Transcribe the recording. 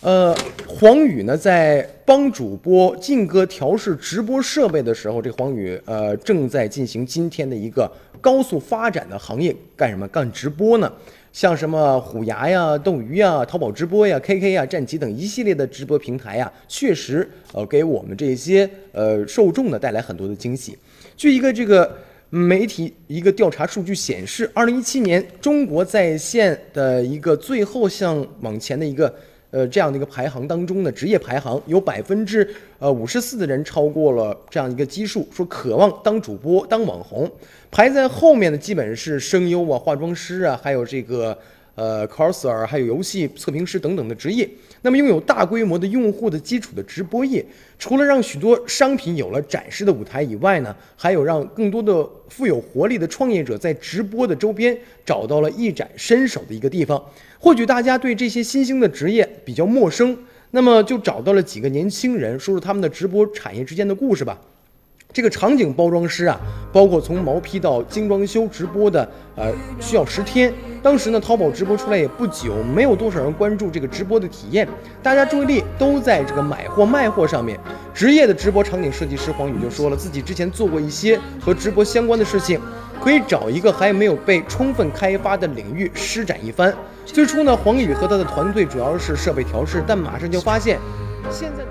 呃，黄宇呢，在帮主播劲歌调试直播设备的时候，这黄宇呃正在进行今天的一个高速发展的行业，干什么？干直播呢？像什么虎牙呀、斗鱼呀、淘宝直播呀、KK 呀、战旗等一系列的直播平台呀，确实呃给我们这些呃受众呢带来很多的惊喜。据一个这个媒体一个调查数据显示，二零一七年中国在线的一个最后向往前的一个。呃，这样的一个排行当中呢，职业排行有百分之呃五十四的人超过了这样一个基数，说渴望当主播、当网红。排在后面的基本是声优啊、化妆师啊，还有这个呃 coser，还有游戏测评师等等的职业。那么，拥有大规模的用户的基础的直播业，除了让许多商品有了展示的舞台以外呢，还有让更多的富有活力的创业者在直播的周边找到了一展身手的一个地方。或许大家对这些新兴的职业比较陌生，那么就找到了几个年轻人，说说他们的直播产业之间的故事吧。这个场景包装师啊，包括从毛坯到精装修直播的，呃，需要十天。当时呢，淘宝直播出来也不久，没有多少人关注这个直播的体验，大家注意力都在这个买货卖货上面。职业的直播场景设计师黄宇就说了，自己之前做过一些和直播相关的事情，可以找一个还没有被充分开发的领域施展一番。最初呢，黄宇和他的团队主要是设备调试，但马上就发现现在。